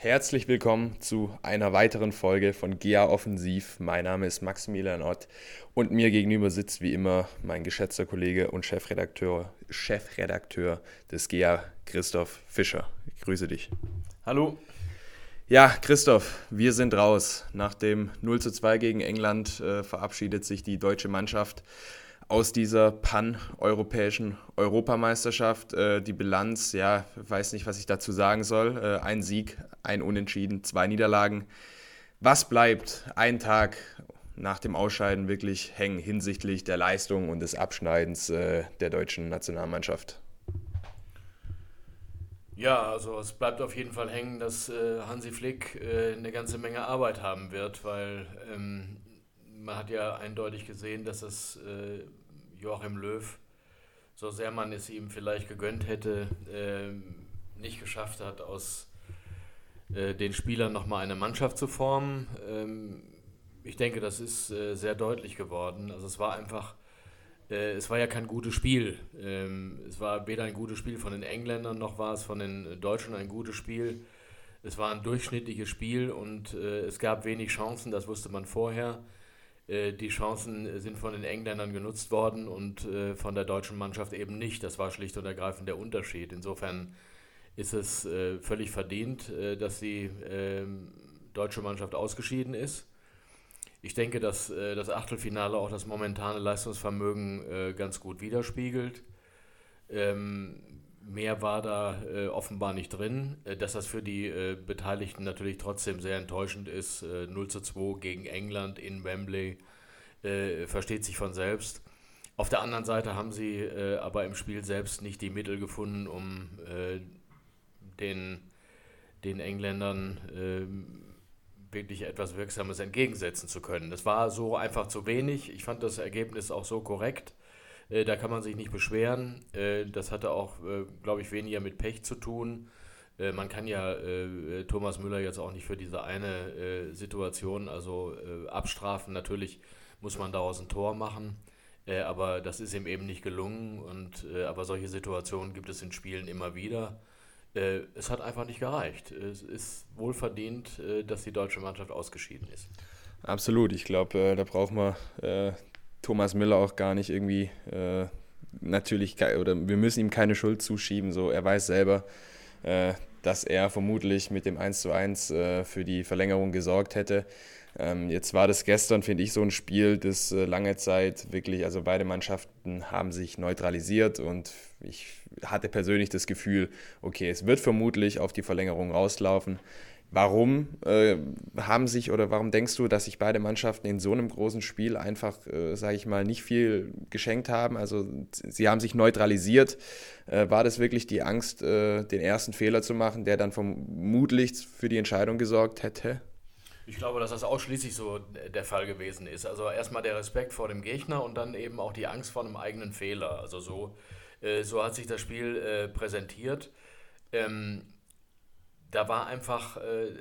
Herzlich willkommen zu einer weiteren Folge von GEA Offensiv. Mein Name ist Maximilian Ott und mir gegenüber sitzt wie immer mein geschätzter Kollege und Chefredakteur, Chefredakteur des GEA, Christoph Fischer. Ich grüße dich. Hallo. Ja, Christoph, wir sind raus. Nach dem 0 zu 2 gegen England äh, verabschiedet sich die deutsche Mannschaft aus dieser pan-europäischen Europameisterschaft. Äh, die Bilanz, ja, weiß nicht, was ich dazu sagen soll. Äh, ein Sieg, ein Unentschieden, zwei Niederlagen. Was bleibt ein Tag nach dem Ausscheiden wirklich hängen hinsichtlich der Leistung und des Abschneidens äh, der deutschen Nationalmannschaft? Ja, also es bleibt auf jeden Fall hängen, dass äh, Hansi Flick äh, eine ganze Menge Arbeit haben wird, weil ähm, man hat ja eindeutig gesehen, dass es äh, Joachim Löw, so sehr man es ihm vielleicht gegönnt hätte, äh, nicht geschafft hat, aus äh, den Spielern nochmal eine Mannschaft zu formen. Ähm, ich denke, das ist äh, sehr deutlich geworden. Also es war einfach, äh, es war ja kein gutes Spiel. Ähm, es war weder ein gutes Spiel von den Engländern, noch war es von den Deutschen ein gutes Spiel. Es war ein durchschnittliches Spiel und äh, es gab wenig Chancen, das wusste man vorher. Äh, die Chancen sind von den Engländern genutzt worden und äh, von der deutschen Mannschaft eben nicht. Das war schlicht und ergreifend der Unterschied. Insofern ist es äh, völlig verdient, dass die ähm, deutsche Mannschaft ausgeschieden ist. Ich denke, dass das Achtelfinale auch das momentane Leistungsvermögen ganz gut widerspiegelt. Ähm, mehr war da offenbar nicht drin. dass das für die Beteiligten natürlich trotzdem sehr enttäuschend ist. 0 zu 2 gegen England in Wembley äh, versteht sich von selbst. Auf der anderen Seite haben sie äh, aber im Spiel selbst nicht die Mittel gefunden, um äh, den, den Engländern ähm, wirklich etwas Wirksames entgegensetzen zu können. Das war so einfach zu wenig. Ich fand das Ergebnis auch so korrekt. Äh, da kann man sich nicht beschweren. Äh, das hatte auch, äh, glaube ich, weniger mit Pech zu tun. Man kann ja Thomas Müller jetzt auch nicht für diese eine Situation also abstrafen. Natürlich muss man daraus ein Tor machen. Äh, aber das ist ihm eben nicht gelungen. Und, äh, aber solche Situationen gibt es in Spielen immer wieder. Äh, es hat einfach nicht gereicht. Es ist wohl verdient, äh, dass die deutsche Mannschaft ausgeschieden ist. Absolut. Ich glaube, äh, da braucht man äh, Thomas Müller auch gar nicht irgendwie natürlich, oder wir müssen ihm keine Schuld zuschieben. So, er weiß selber, dass er vermutlich mit dem 1 zu 1 für die Verlängerung gesorgt hätte. Ähm, jetzt war das gestern, finde ich, so ein Spiel, das äh, lange Zeit wirklich, also beide Mannschaften haben sich neutralisiert und ich hatte persönlich das Gefühl, okay, es wird vermutlich auf die Verlängerung rauslaufen. Warum äh, haben sich oder warum denkst du, dass sich beide Mannschaften in so einem großen Spiel einfach, äh, sage ich mal, nicht viel geschenkt haben? Also sie haben sich neutralisiert. Äh, war das wirklich die Angst, äh, den ersten Fehler zu machen, der dann vermutlich für die Entscheidung gesorgt hätte? Ich glaube, dass das ausschließlich so der Fall gewesen ist. Also erstmal der Respekt vor dem Gegner und dann eben auch die Angst vor einem eigenen Fehler. Also so, äh, so hat sich das Spiel äh, präsentiert. Ähm, da war einfach, äh,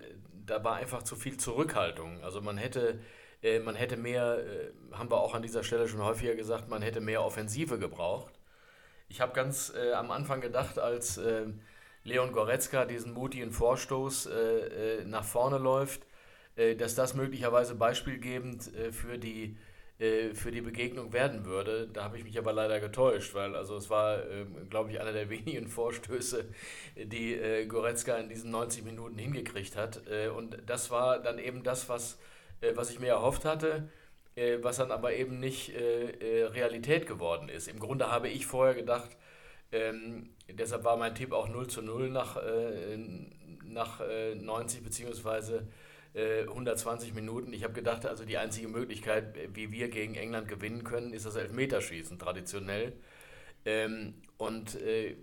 da war einfach zu viel Zurückhaltung. Also man hätte, äh, man hätte mehr, äh, haben wir auch an dieser Stelle schon häufiger gesagt, man hätte mehr Offensive gebraucht. Ich habe ganz äh, am Anfang gedacht, als Leon Goretzka diesen mutigen Vorstoß nach vorne läuft, äh, dass das möglicherweise beispielgebend äh, für die äh, für die Begegnung werden würde. Da habe ich mich aber leider getäuscht, weil also es war, ähm, glaube ich, einer der wenigen Vorstöße, die Goretzka in diesen 90 Minuten hingekriegt hat. und das war dann eben das, was, was ich mir erhofft hatte, was dann aber eben nicht Realität geworden ist. Im Grunde habe ich vorher gedacht, ähm, deshalb war mein Tipp auch 0 zu 0 nach, nach 90 beziehungsweise 120 äh, Minuten. Ich habe gedacht, also die einzige Möglichkeit, wie wir gegen England gewinnen können, ist das Elfmeterschießen traditionell. Ähm, und äh,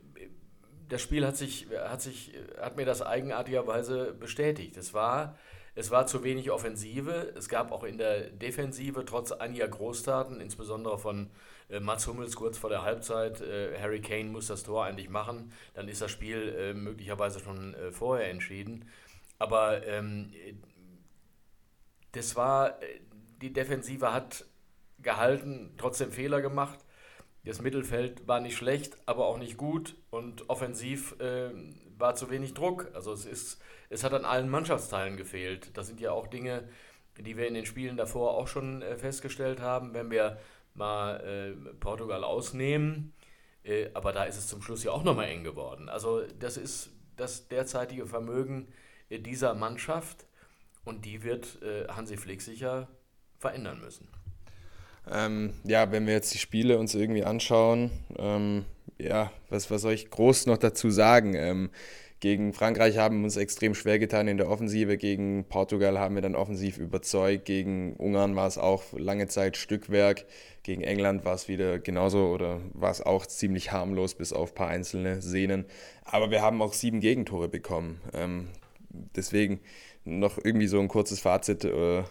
das Spiel hat sich, hat sich, hat mir das eigenartigerweise bestätigt. Es war, es war zu wenig Offensive. Es gab auch in der Defensive trotz einiger Großtaten, insbesondere von äh, Mats Hummels kurz vor der Halbzeit, äh, Harry Kane muss das Tor eigentlich machen, dann ist das Spiel äh, möglicherweise schon äh, vorher entschieden. Aber ähm, das war, äh, die Defensive hat gehalten, trotzdem Fehler gemacht. Das Mittelfeld war nicht schlecht, aber auch nicht gut und offensiv äh, war zu wenig Druck. Also es ist, es hat an allen Mannschaftsteilen gefehlt. Das sind ja auch Dinge, die wir in den Spielen davor auch schon äh, festgestellt haben. Wenn wir mal äh, Portugal ausnehmen, äh, aber da ist es zum Schluss ja auch nochmal eng geworden. Also das ist das derzeitige Vermögen äh, dieser Mannschaft und die wird äh, Hansi Flick sicher verändern müssen. Ähm, ja, wenn wir jetzt die Spiele uns irgendwie anschauen, ähm, ja, was, was soll ich groß noch dazu sagen? Ähm, gegen Frankreich haben wir uns extrem schwer getan in der Offensive, gegen Portugal haben wir dann offensiv überzeugt, gegen Ungarn war es auch lange Zeit Stückwerk, gegen England war es wieder genauso oder war es auch ziemlich harmlos bis auf ein paar einzelne Sehnen. Aber wir haben auch sieben Gegentore bekommen. Ähm, deswegen noch irgendwie so ein kurzes Fazit äh,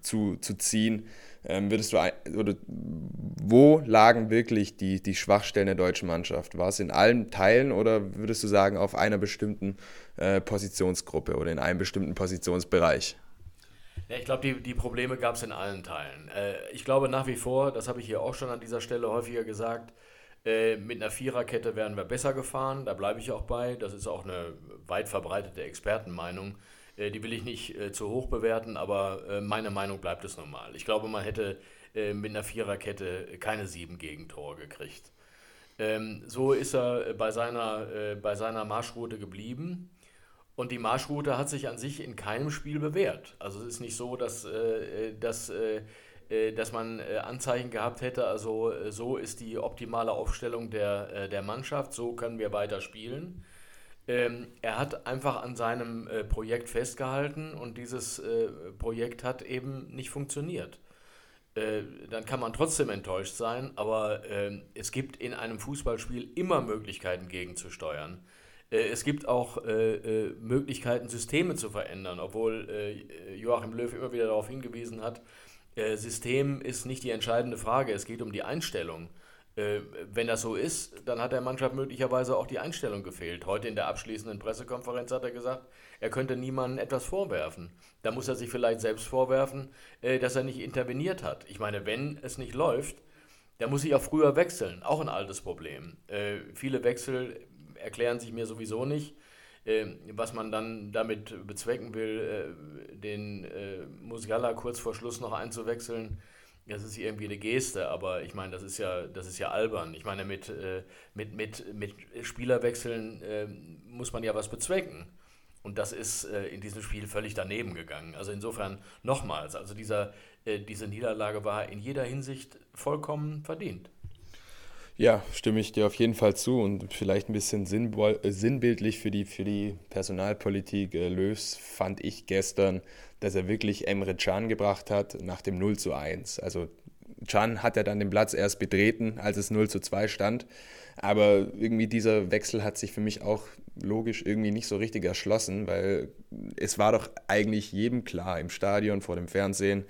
zu, zu ziehen. Ähm, würdest du oder wo lagen wirklich die, die Schwachstellen der deutschen Mannschaft? War es in allen Teilen oder würdest du sagen auf einer bestimmten äh, Positionsgruppe oder in einem bestimmten Positionsbereich? Ja, ich glaube, die, die Probleme gab es in allen Teilen. Äh, ich glaube nach wie vor, das habe ich hier auch schon an dieser Stelle häufiger gesagt, äh, mit einer Viererkette wären wir besser gefahren. Da bleibe ich auch bei. Das ist auch eine weit verbreitete Expertenmeinung. Äh, die will ich nicht äh, zu hoch bewerten, aber äh, meine Meinung bleibt es normal. Ich glaube, man hätte mit einer Viererkette keine sieben Gegentore gekriegt. Ähm, so ist er bei seiner, bei seiner Marschroute geblieben. Und die Marschroute hat sich an sich in keinem Spiel bewährt. Also es ist nicht so, dass, dass, dass man Anzeichen gehabt hätte, also so ist die optimale Aufstellung der, der Mannschaft, so können wir weiter spielen. Ähm, er hat einfach an seinem äh, Projekt festgehalten und dieses äh, Projekt hat eben nicht funktioniert. Äh, dann kann man trotzdem enttäuscht sein, aber ähm, es gibt in einem Fußballspiel immer Möglichkeiten gegenzusteuern. Äh, es gibt auch äh, äh, Möglichkeiten, Systeme zu verändern, obwohl Joachim Löw immer wieder darauf hingewiesen hat, System ist nicht die entscheidende Frage, es geht um die Einstellung. Äh, wenn das so ist, dann hat der Mannschaft möglicherweise auch die Einstellung gefehlt. Heute in der abschließenden Pressekonferenz hat er gesagt, er könnte niemandem etwas vorwerfen. Da muss er sich vielleicht selbst vorwerfen, äh, dass er nicht interveniert hat. Ich meine, wenn es nicht läuft, dann muss ich auch früher wechseln. Auch ein altes Problem. Äh, viele Wechsel erklären sich mir sowieso nicht. Was man dann damit bezwecken will, den Musiala kurz vor Schluss noch einzuwechseln, das ist irgendwie eine Geste, aber ich meine, das ist ja, das ist ja albern. Ich meine, mit, äh, mit, mit, mit Spielerwechseln äh, muss man ja was bezwecken. Und das ist äh, in diesem Spiel völlig daneben gegangen. Also insofern nochmals, also dieser, äh, diese Niederlage war in jeder Hinsicht vollkommen verdient. Ja, stimme ich dir auf jeden Fall zu und vielleicht ein bisschen äh, sinnbildlich für die, für die Personalpolitik äh, Löws fand ich gestern, dass er wirklich Emre Can gebracht hat nach dem 0 zu 1. Also Can hat ja dann den Platz erst betreten, als es 0 zu 2 stand. Aber irgendwie dieser Wechsel hat sich für mich auch logisch irgendwie nicht so richtig erschlossen, weil es war doch eigentlich jedem klar im Stadion, vor dem Fernsehen,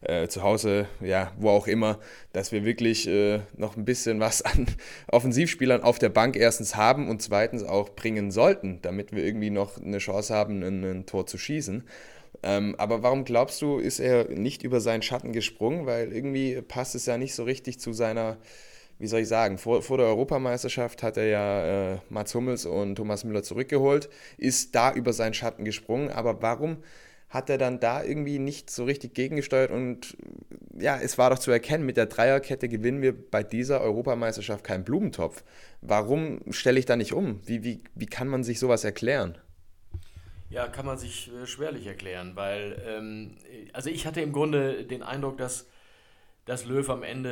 äh, zu Hause, ja, wo auch immer, dass wir wirklich äh, noch ein bisschen was an Offensivspielern auf der Bank erstens haben und zweitens auch bringen sollten, damit wir irgendwie noch eine Chance haben, ein, ein Tor zu schießen. Ähm, aber warum glaubst du, ist er nicht über seinen Schatten gesprungen? Weil irgendwie passt es ja nicht so richtig zu seiner, wie soll ich sagen, vor, vor der Europameisterschaft hat er ja äh, Mats Hummels und Thomas Müller zurückgeholt, ist da über seinen Schatten gesprungen. Aber warum hat er dann da irgendwie nicht so richtig gegengesteuert? Und ja, es war doch zu erkennen, mit der Dreierkette gewinnen wir bei dieser Europameisterschaft keinen Blumentopf. Warum stelle ich da nicht um? Wie, wie, wie kann man sich sowas erklären? Ja, kann man sich äh, schwerlich erklären, weil, ähm, also ich hatte im Grunde den Eindruck, dass, dass Löw am Ende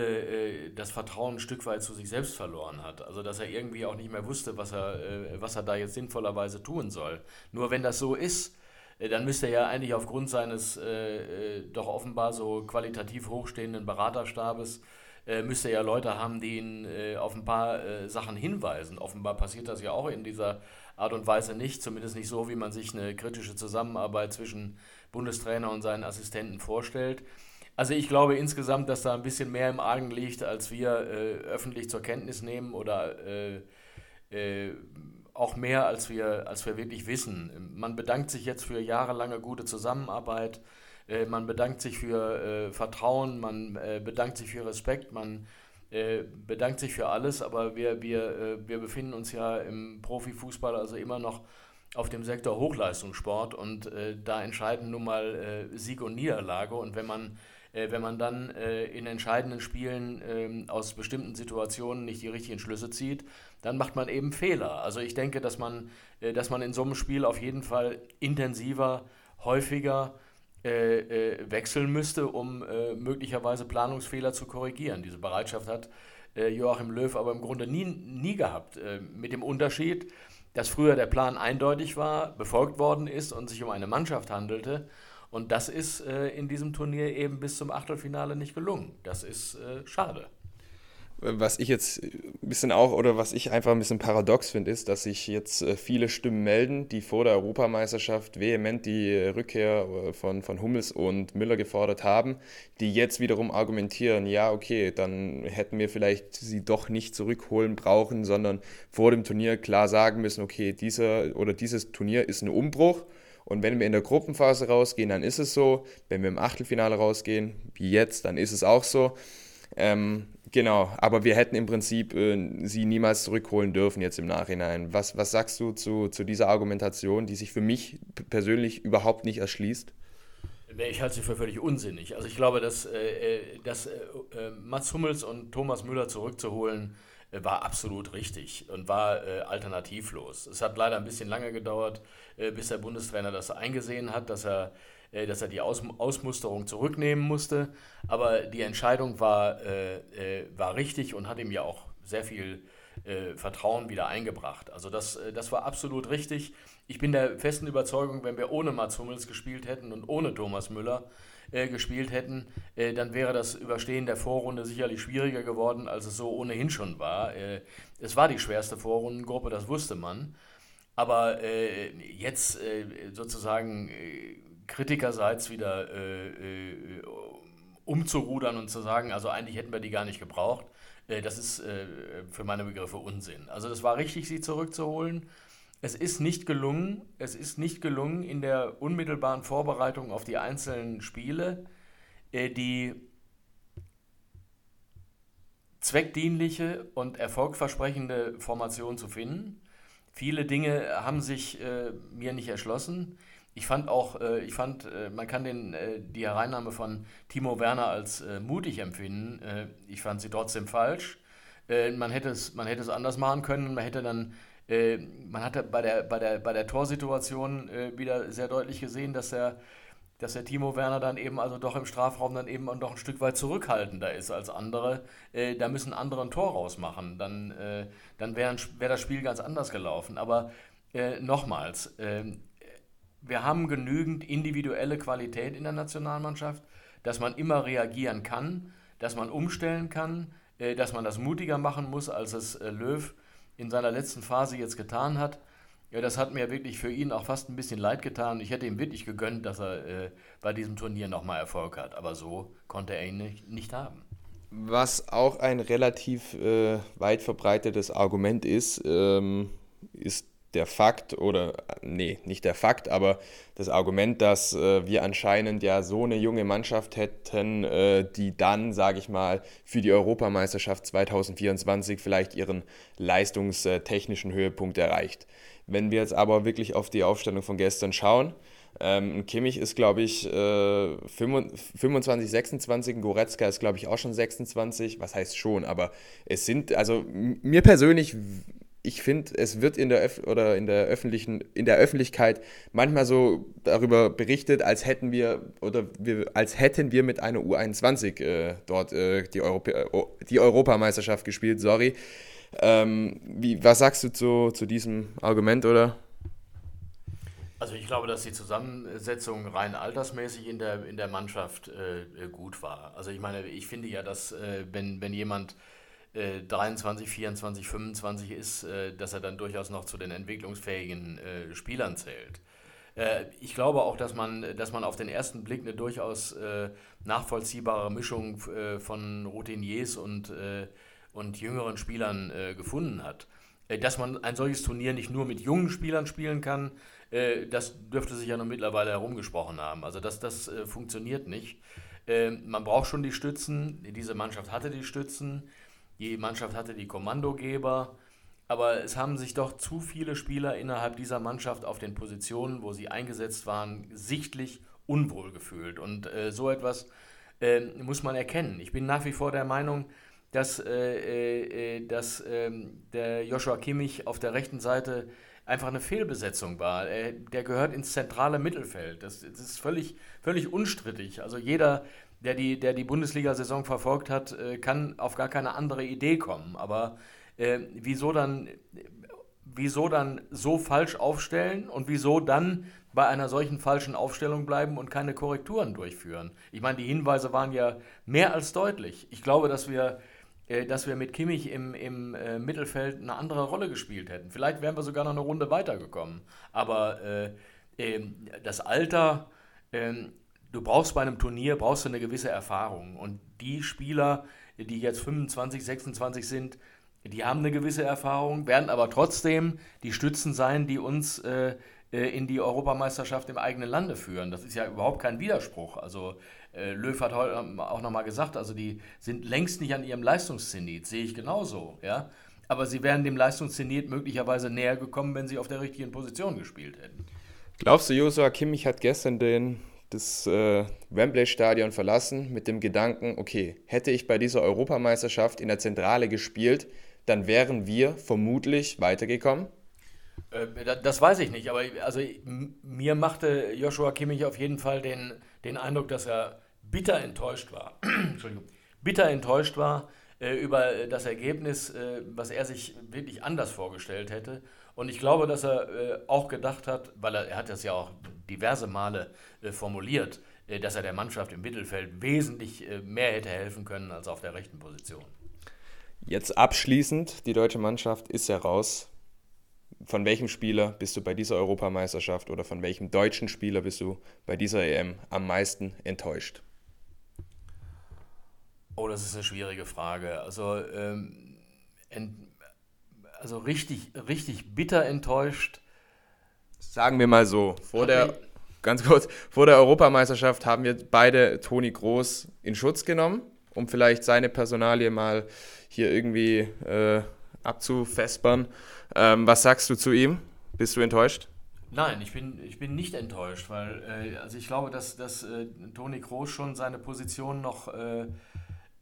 äh, das Vertrauen ein Stück weit zu sich selbst verloren hat. Also, dass er irgendwie auch nicht mehr wusste, was er, äh, was er da jetzt sinnvollerweise tun soll. Nur wenn das so ist, äh, dann müsste er ja eigentlich aufgrund seines äh, doch offenbar so qualitativ hochstehenden Beraterstabes müsste ja Leute haben, die ihn auf ein paar Sachen hinweisen. Offenbar passiert das ja auch in dieser Art und Weise nicht, zumindest nicht so, wie man sich eine kritische Zusammenarbeit zwischen Bundestrainer und seinen Assistenten vorstellt. Also ich glaube insgesamt, dass da ein bisschen mehr im Argen liegt, als wir äh, öffentlich zur Kenntnis nehmen oder äh, äh, auch mehr, als wir, als wir wirklich wissen. Man bedankt sich jetzt für jahrelange gute Zusammenarbeit, äh, man bedankt sich für äh, Vertrauen, man äh, bedankt sich für Respekt, man äh, bedankt sich für alles, aber wir, wir, äh, wir befinden uns ja im Profifußball also immer noch auf dem Sektor Hochleistungssport und äh, da entscheiden nun mal äh, Sieg und Niederlage und wenn man äh, wenn man dann in entscheidenden Spielen ähm, aus bestimmten Situationen nicht die richtigen Schlüsse zieht, dann macht man eben Fehler. Also ich denke, dass man, dass man in so einem Spiel auf jeden Fall intensiver, häufiger äh, äh, wechseln müsste, um äh, möglicherweise Planungsfehler zu korrigieren. Diese Bereitschaft hat äh, Joachim Löw aber im Grunde nie, nie gehabt. Äh, mit dem Unterschied, dass früher der Plan eindeutig war, befolgt worden ist und sich um eine Mannschaft handelte. Und das ist in diesem Turnier eben bis zum Achtelfinale nicht gelungen. Das ist schade was ich jetzt ein bisschen auch oder was ich einfach ein bisschen paradox finde, ist, dass sich jetzt äh, viele Stimmen melden, die vor der Europameisterschaft vehement die Rückkehr äh, von, von Hummels und Müller gefordert haben, die jetzt wiederum argumentieren, ja, okay, dann hätten wir vielleicht sie doch nicht zurückholen brauchen, sondern vor dem Turnier klar sagen müssen, okay, dieser oder dieses Turnier ist ein Umbruch. Und wenn wir in der Gruppenphase rausgehen, dann ist es so. Wenn wir im Achtelfinale rausgehen, wie jetzt, dann ist es auch so. Ähm, Genau, aber wir hätten im Prinzip äh, sie niemals zurückholen dürfen jetzt im Nachhinein. Was, was sagst du zu, zu dieser Argumentation, die sich für mich persönlich überhaupt nicht erschließt? Ich halte sie für völlig unsinnig. Also ich glaube, dass, äh, äh dass äh, äh, Mats Hummels und Thomas Müller zurückzuholen, äh, war absolut richtig und war alternativlos. Es hat leider ein bisschen lange gedauert, bis der Bundestrainer das eingesehen hat, dass er äh, dass er die Aus Ausmusterung zurücknehmen musste. Aber die Entscheidung war, äh, äh, war richtig und hat ihm ja auch sehr viel äh, Vertrauen wieder eingebracht. Also das, äh, das war absolut richtig. Ich bin der festen Überzeugung, wenn wir ohne Mats Hummels gespielt hätten und ohne Thomas Müller äh, gespielt hätten, dann wäre das Überstehen der Vorrunde sicherlich schwieriger geworden, als es so ohnehin schon war. es war die schwerste Vorrundengruppe, das wusste man. Aber jetzt sozusagen kritikerseits wieder äh, äh, umzurudern und zu sagen, also eigentlich hätten wir die gar nicht gebraucht, äh, das ist äh, für meine Begriffe Unsinn. Also das war richtig, sie zurückzuholen. Es ist nicht gelungen, es ist nicht gelungen in der unmittelbaren Vorbereitung auf die einzelnen Spiele, äh, die zweckdienliche und erfolgversprechende Formation zu finden. Viele Dinge haben sich äh, mir nicht erschlossen. Ich fand auch, äh, ich fand, äh, man kann den, äh, die Hereinnahme von Timo Werner als äh, mutig empfinden. Äh, ich fand sie trotzdem falsch. Äh, man, hätte es, man hätte es anders machen können. Man hätte dann, man hatte bei der, bei der, bei der Torsituation wieder sehr deutlich gesehen, dass der, dass der Timo Werner dann eben also doch im Strafraum dann eben noch ein Stück weit zurückhaltender ist als andere. da müssen andere ein Tor rausmachen. Dann, dann wäre wär das Spiel ganz anders gelaufen. Aber nochmals, ähm, wir haben genügend individuelle Qualität in der Nationalmannschaft, dass man immer reagieren kann, dass man umstellen kann, äh, dass man das mutiger machen muss, als es äh, Löw in seiner letzten Phase jetzt getan hat. Ja, das hat mir wirklich für ihn auch fast ein bisschen leid getan. Ich hätte ihm wirklich gegönnt, dass er äh, bei diesem Turnier nochmal Erfolg hat. Aber so konnte er ihn nicht, nicht haben. Was auch ein relativ äh, weit verbreitetes Argument ist, ähm, ist der Fakt oder nee, nicht der Fakt, aber das Argument, dass äh, wir anscheinend ja so eine junge Mannschaft hätten, äh, die dann, sage ich mal, für die Europameisterschaft 2024 vielleicht ihren leistungstechnischen Höhepunkt erreicht. Wenn wir jetzt aber wirklich auf die Aufstellung von gestern schauen, ähm, Kimmich ist, glaube ich, äh, 25, 26, Goretzka ist, glaube ich, auch schon 26. Was heißt schon, aber es sind, also mir persönlich ich finde, es wird in der Öf oder in der öffentlichen in der Öffentlichkeit manchmal so darüber berichtet, als hätten wir oder wir, als hätten wir mit einer U21 äh, dort äh, die, Europä äh, die Europameisterschaft gespielt. Sorry. Ähm, wie, was sagst du zu, zu diesem Argument oder? Also ich glaube, dass die Zusammensetzung rein altersmäßig in der, in der Mannschaft äh, gut war. Also ich meine, ich finde ja, dass äh, wenn, wenn jemand 23, 24, 25 ist, äh, dass er dann durchaus noch zu den entwicklungsfähigen äh, Spielern zählt. Äh, ich glaube auch, dass man, dass man auf den ersten Blick eine durchaus nachvollziehbare Mischung von Routiniers und, und jüngeren Spielern gefunden hat. Dass man ein solches Turnier nicht nur mit jungen Spielern spielen kann, das dürfte sich ja nun mittlerweile herumgesprochen haben. Also das, das funktioniert nicht. Man braucht schon die Stützen. Diese Mannschaft hatte die Stützen. Die Mannschaft hatte die Kommandogeber, aber es haben sich doch zu viele Spieler innerhalb dieser Mannschaft auf den Positionen, wo sie eingesetzt waren, sichtlich unwohl gefühlt. Und äh, so etwas äh, muss man erkennen. Ich bin nach wie vor der Meinung, dass, äh, äh, äh dass ähm, der Joshua Kimmich auf der rechten Seite einfach eine Fehlbesetzung war. der gehört ins zentrale Mittelfeld. Das, das, ist völlig, völlig unstrittig. Also jeder, der die, der die Bundesliga-Saison verfolgt hat, äh, kann auf gar keine andere Idee kommen. Aber äh, wieso, dann, wieso dann so falsch aufstellen und wieso dann bei einer solchen falschen Aufstellung bleiben und keine Korrekturen durchführen? Ich meine, die Hinweise waren ja mehr als deutlich. Ich glaube, dass wir äh, dass wir mit Kimmich im, im äh, Mittelfeld eine andere Rolle gespielt hätten. Vielleicht wären wir sogar noch eine Runde weitergekommen. Aber äh, äh, das Alter, ähm, du brauchst bei einem Turnier, brauchst du eine gewisse Erfahrung. Und die Spieler, die jetzt 25, 26 sind, die haben eine gewisse Erfahrung, werden aber trotzdem die Stützen sein, die uns äh, äh, in die Europameisterschaft im eigenen Lande führen. Das ist ja überhaupt kein Widerspruch. Also äh, Löw hat heute auch nochmal gesagt, also die sind längst nicht an ihrem Leistungszenit, sehe ich genauso, ja. Aber sie wären dem Leistungszenit möglicherweise näher gekommen, wenn sie auf der richtigen Position gespielt hätten. Glaubst du, Josua Kimmich hat gestern den, das äh, Wembley-Stadion verlassen mit dem Gedanken, okay, hätte ich bei dieser Europameisterschaft in der Zentrale gespielt, dann wären wir vermutlich weitergekommen? Äh, das weiß ich nicht, aber also mir machte Joshua Kimmich auf jeden Fall den, den Eindruck, dass er bitter enttäuscht war. Entschuldigung. Bitter enttäuscht war über das Ergebnis, äh, was er sich wirklich anders vorgestellt hätte. Und ich glaube, dass er äh, auch gedacht hat, weil er, er hat das ja auch diverse Male äh, formuliert, äh, dass er der Mannschaft im Mittelfeld wesentlich mehr hätte helfen können als auf der rechten Position. Jetzt abschließend, die deutsche Mannschaft ist ja raus von welchem Spieler bist du bei dieser Europameisterschaft oder von welchem deutschen Spieler bist du bei dieser EM am meisten enttäuscht? Oh, das ist eine schwierige Frage. Also, ähm, also richtig, richtig bitter enttäuscht. Sagen wir mal so, vor der, ganz kurz, vor der Europameisterschaft haben wir beide Toni Groß in Schutz genommen, um vielleicht seine Personalie mal hier irgendwie äh, abzufespern. Ähm, was sagst du zu ihm? Bist du enttäuscht? Nein, ich bin, ich bin nicht enttäuscht, weil äh, also ich glaube, dass, dass äh, Toni Kroos schon seine Position noch, äh,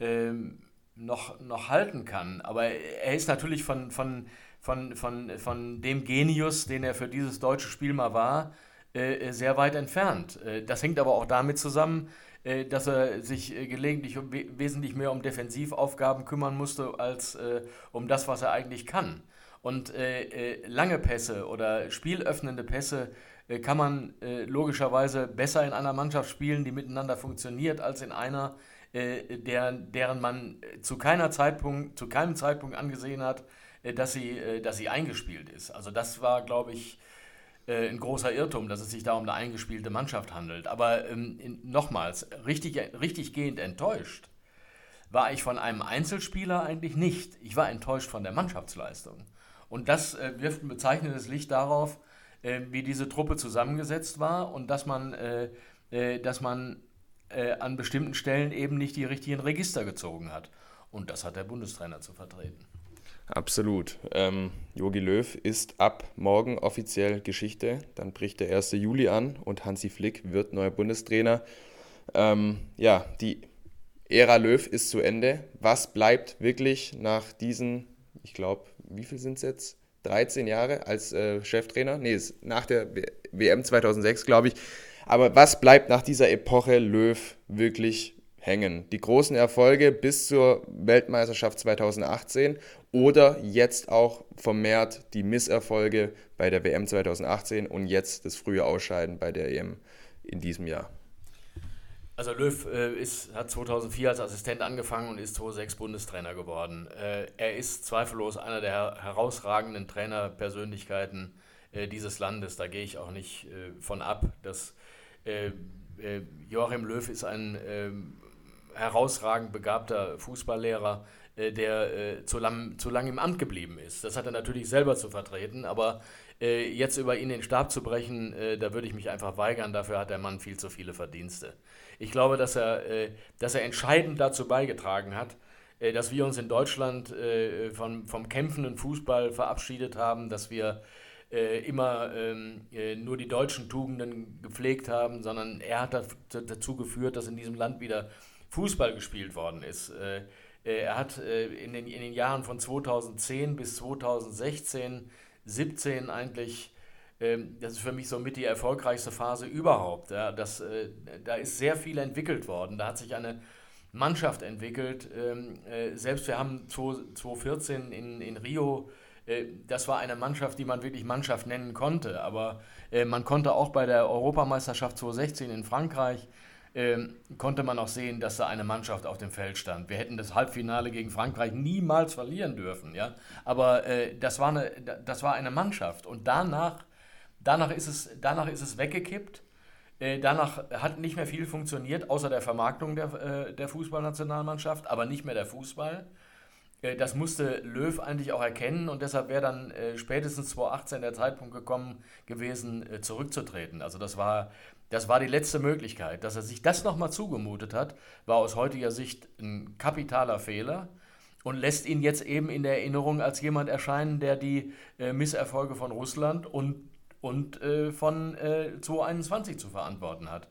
ähm, noch, noch halten kann. Aber er ist natürlich von, von, von, von, von dem Genius, den er für dieses deutsche Spiel mal war, äh, sehr weit entfernt. Äh, das hängt aber auch damit zusammen, äh, dass er sich gelegentlich wesentlich mehr um Defensivaufgaben kümmern musste, als um das, was er eigentlich kann. Und äh, äh, lange Pässe oder spielöffnende Pässe äh, kann man äh, logischerweise besser in einer Mannschaft spielen, die miteinander funktioniert, als in einer, äh, der, deren man zu, keiner Zeitpunkt, zu keinem Zeitpunkt angesehen hat, äh, dass, sie, dass sie eingespielt ist. Also das war, glaube ich, ein großer Irrtum, dass es sich da um eine eingespielte Mannschaft handelt. Aber ähm, nochmals, richtig, richtig gehend enttäuscht war ich von einem Einzelspieler eigentlich nicht. Ich war enttäuscht von der Mannschaftsleistung. Und das äh, wirft ein bezeichnendes Licht darauf, äh, wie diese Truppe zusammengesetzt war und dass man, äh, äh dass man äh, an bestimmten Stellen eben nicht die richtigen Register gezogen hat. Und das hat der Bundestrainer zu vertreten. Absolut. Ähm, Jogi Löw ist ab morgen offiziell Geschichte. Dann bricht der 1. Juli an und Hansi Flick wird neuer Bundestrainer. Ähm, ja, die Ära Löw ist zu Ende. Was bleibt wirklich nach diesen, ich glaube, wie viel sind es jetzt? 13 Jahre als äh, Cheftrainer. Nee, nach der WM 2006, glaube ich. Aber was bleibt nach dieser Epoche Löw wirklich hängen? Die großen Erfolge bis zur Weltmeisterschaft 2018 oder jetzt auch vermehrt die Misserfolge bei der WM 2018 und jetzt das frühe Ausscheiden bei der EM in diesem Jahr? Also Löw äh, ist, hat 2004 als Assistent angefangen und ist 2006 Bundestrainer geworden. Äh, er ist zweifellos einer der herausragenden Trainerpersönlichkeiten äh, dieses Landes. Da gehe ich auch nicht äh, von ab. Dass, äh, äh, Joachim Löw ist ein ähm, herausragend begabter Fußballlehrer, der zu lang, zu lang im Amt geblieben ist. Das hat er natürlich selber zu vertreten, aber jetzt über ihn den Stab zu brechen, da würde ich mich einfach weigern. Dafür hat der Mann viel zu viele Verdienste. Ich glaube, dass er, äh, dass er entscheidend dazu beigetragen hat, äh, dass wir uns in Deutschland äh, von, vom kämpfenden Fußball verabschiedet haben, dass wir äh, immer ähm, äh, nur die deutschen Tugenden gepflegt haben, sondern er hat dazu geführt, dass in diesem Land wieder Fußball gespielt worden ist. Äh, äh, er hat in den, in den Jahren von 2010 bis 2016, 17 eigentlich ähm, das ist für mich somit die erfolgreichste Phase überhaupt. Ja, das, äh, da ist sehr viel entwickelt worden. Da hat sich eine Mannschaft entwickelt. Ähm, äh, selbst wir haben 2014 in, in Rio, äh, das war eine Mannschaft, die man wirklich Mannschaft nennen konnte. Aber man konnte auch bei der Europameisterschaft 2016 in Frankreich, ähm, konnte man auch sehen, dass da eine Mannschaft auf dem Feld stand. Wir hätten das Halbfinale gegen Frankreich niemals verlieren dürfen. Ja? Aber das, war eine, das war eine Mannschaft. Und danach Danach ist es, danach ist es weggekippt. Äh, danach hat nicht mehr viel funktioniert, außer der Vermarktung der, äh, der Fußballnationalmannschaft, aber nicht mehr der Fußball. Äh, das musste Löw eigentlich auch erkennen und deshalb wäre dann äh, spätestens 2018 der Zeitpunkt gekommen gewesen, äh, zurückzutreten. Also das war, das war die letzte Möglichkeit. Dass er sich das nochmal zugemutet hat, war aus heutiger Sicht ein kapitaler Fehler und lässt ihn jetzt eben in der Erinnerung als jemand erscheinen, der die äh, Misserfolge von Russland und und äh, von äh, 2021 zu verantworten hat.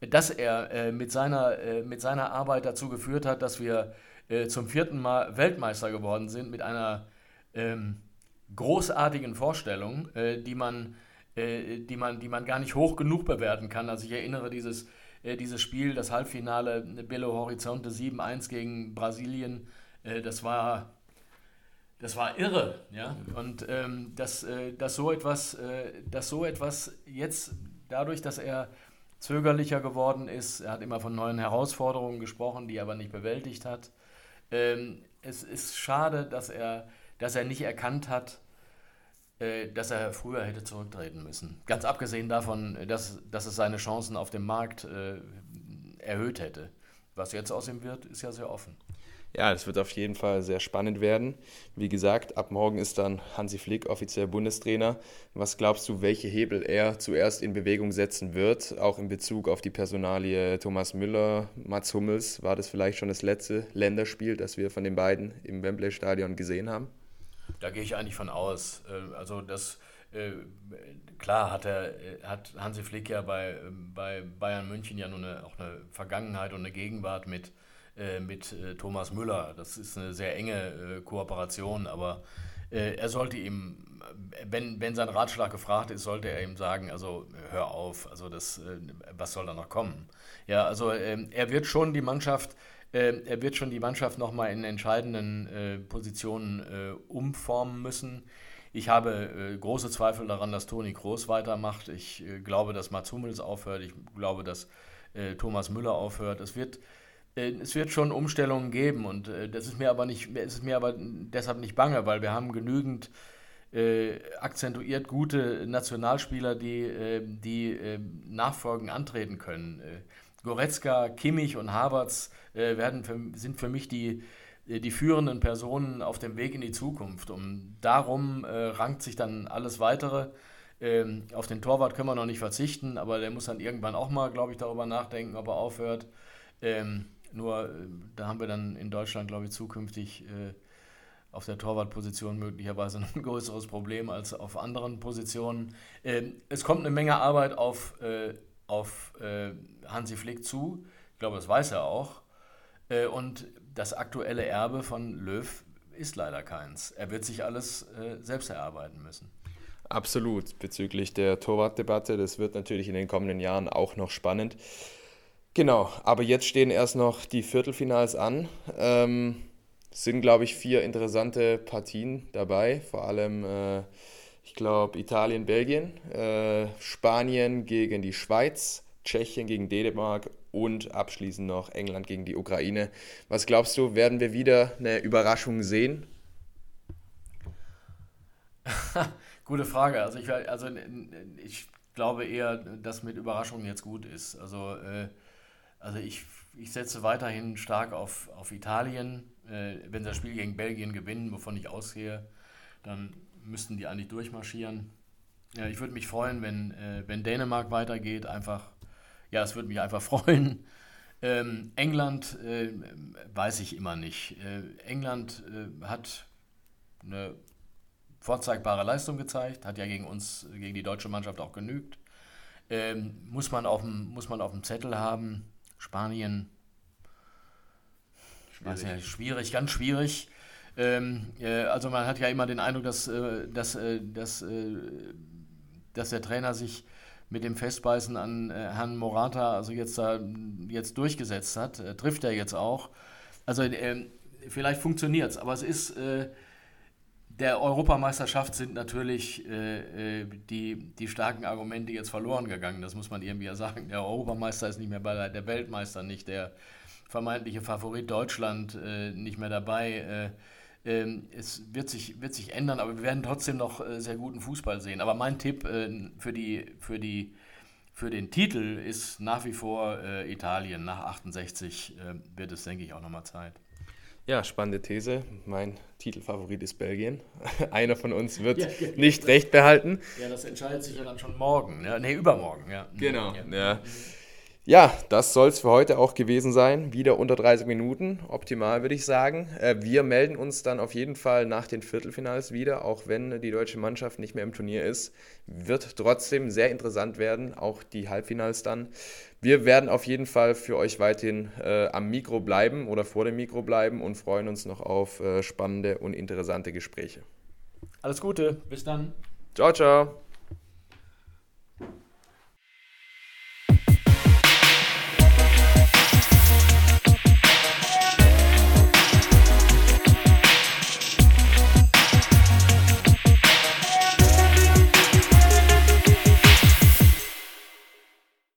Dass er äh, mit, seiner, äh, mit seiner Arbeit dazu geführt hat, dass wir äh, zum vierten Mal Weltmeister geworden sind mit einer ähm, großartigen Vorstellung, äh, die, man, die, man, die man gar nicht hoch genug bewerten kann. Also ich erinnere dieses, dieses Spiel, das Halbfinale Belo Horizonte 7-1 gegen Brasilien, das war das war irre, ja. Und ähm, dass, äh, dass, so etwas, äh, dass so etwas jetzt dadurch, dass er zögerlicher geworden ist, er hat immer von neuen Herausforderungen gesprochen, die er aber nicht bewältigt hat. Ähm, es ist schade, dass er, dass er nicht erkannt hat, äh, dass er früher hätte zurücktreten müssen. Ganz abgesehen davon, dass, dass es seine Chancen auf dem Markt äh, erhöht hätte. Was jetzt aus ihm wird, ist ja sehr offen. Ja, es wird auf jeden Fall sehr spannend werden. Wie gesagt, ab morgen ist dann Hansi Flick offiziell Bundestrainer. Was glaubst du, welche Hebel er zuerst in Bewegung setzen wird, auch in Bezug auf die Personalie Thomas Müller, Mats Hummels? War das vielleicht schon das letzte Länderspiel, das wir von den beiden im Wembley-Stadion gesehen haben? Da gehe ich eigentlich von aus. Äh, also das äh, klar hat er äh, hat Hansi Flick ja bei, bei Bayern München ja nur eine, auch eine Vergangenheit und eine Gegenwart mit äh, mit äh, Thomas Müller. Das ist eine sehr enge äh, Kooperation, aber er sollte ihm, wenn, wenn sein Ratschlag gefragt ist, sollte er ihm sagen, also hör auf, also das, was soll da noch kommen? Ja, also ähm, er wird schon die Mannschaft, er wird schon die Mannschaft nochmal in entscheidenden Positionen umformen müssen. Ich habe äh, große Zweifel daran, dass Toni Kroos weitermacht. Ich äh, glaube, dass Mats Hummels aufhört. Ich glaube, dass äh, Thomas Müller aufhört. Es wird äh, es wird schon Umstellungen geben und äh, das ist mir aber nicht, es ist mir aber deshalb nicht bange, weil wir haben genügend äh, akzentuiert gute Nationalspieler, die, äh, die äh, nachfolgend antreten können. Äh, Goretzka, Kimmich und Havertz werden für, sind für mich die, die führenden Personen auf dem Weg in die Zukunft. Und darum rankt sich dann alles Weitere. Ähm, auf den Torwart können wir noch nicht verzichten, aber der muss dann irgendwann auch mal, glaube ich, darüber nachdenken, ob er aufhört. Ähm, nur äh, da haben wir dann in Deutschland, glaube ich, zukünftig äh, auf der Torwartposition möglicherweise ein größeres Problem als auf anderen Positionen. Äh, es kommt eine Menge Arbeit auf, äh, auf äh, Hansi Flick zu. Ich glaube, das weiß er auch. Äh, und das aktuelle Erbe von Löw ist leider keins. Er wird sich alles selbst erarbeiten müssen. Absolut, bezüglich der Torwartdebatte. Das wird natürlich in den kommenden Jahren auch noch spannend. Genau, aber jetzt stehen erst noch die Viertelfinals an. Ähm, sind, glaube ich, vier interessante Partien dabei. Vor allem, äh, ich glaube, Italien, Belgien, äh, Spanien gegen die Schweiz, Tschechien gegen Dänemark und abschließend noch England gegen die Ukraine. Was glaubst du, werden wir wieder eine Überraschung sehen? Gute Frage. Also ich, also ich glaube eher, dass mit Überraschungen jetzt gut ist. Also äh, also ich, ich setze weiterhin stark auf, auf Italien. Äh, wenn sie das Spiel gegen Belgien gewinnen, wovon ich ausgehe, dann müssten die eigentlich durchmarschieren. Ja, ich würde mich freuen, wenn, äh, wenn Dänemark weitergeht. Einfach, ja, es würde mich einfach freuen. Ähm, England äh, weiß ich immer nicht. Äh, England äh, hat eine vorzeigbare Leistung gezeigt, hat ja gegen uns, gegen die deutsche Mannschaft auch genügt. Ähm, muss, man auf dem, muss man auf dem Zettel haben. Spanien, schwierig, ja, schwierig ganz schwierig. Ähm, äh, also man hat ja immer den Eindruck, dass, äh, dass, äh, dass, äh, dass der Trainer sich mit dem Festbeißen an äh, Herrn Morata also jetzt, da, jetzt durchgesetzt hat. Äh, trifft er jetzt auch. Also ähm, vielleicht funktioniert es, aber es ist der Europameisterschaft sind natürlich äh, die, die starken Argumente jetzt verloren gegangen. Das muss man irgendwie ja sagen. Der Europameister ist nicht mehr bei der Weltmeister, nicht der vermeintliche Favorit Deutschland äh, nicht mehr dabei. Äh, ähm, es wird sich, wird sich ändern, aber wir werden trotzdem noch äh, sehr guten Fußball sehen. Aber mein Tipp äh, für, die, für, die, für den Titel ist nach wie vor äh, Italien. Nach 68 wird es, denke ich, auch nochmal Zeit. Ja, spannende These. Mein Titelfavorit ist Belgien. Einer von uns wird ja, ja, nicht recht behalten. Ja, das entscheidet sich ja dann schon morgen. Ja, nee, übermorgen. Ja. Genau. Ja. Ja, das soll es für heute auch gewesen sein. Wieder unter 30 Minuten. Optimal, würde ich sagen. Äh, wir melden uns dann auf jeden Fall nach den Viertelfinals wieder, auch wenn die deutsche Mannschaft nicht mehr im Turnier ist. Wird trotzdem sehr interessant werden, auch die Halbfinals dann. Wir werden auf jeden Fall für euch weiterhin äh, am Mikro bleiben oder vor dem Mikro bleiben und freuen uns noch auf äh, spannende und interessante Gespräche. Alles Gute, bis dann. Ciao, ciao.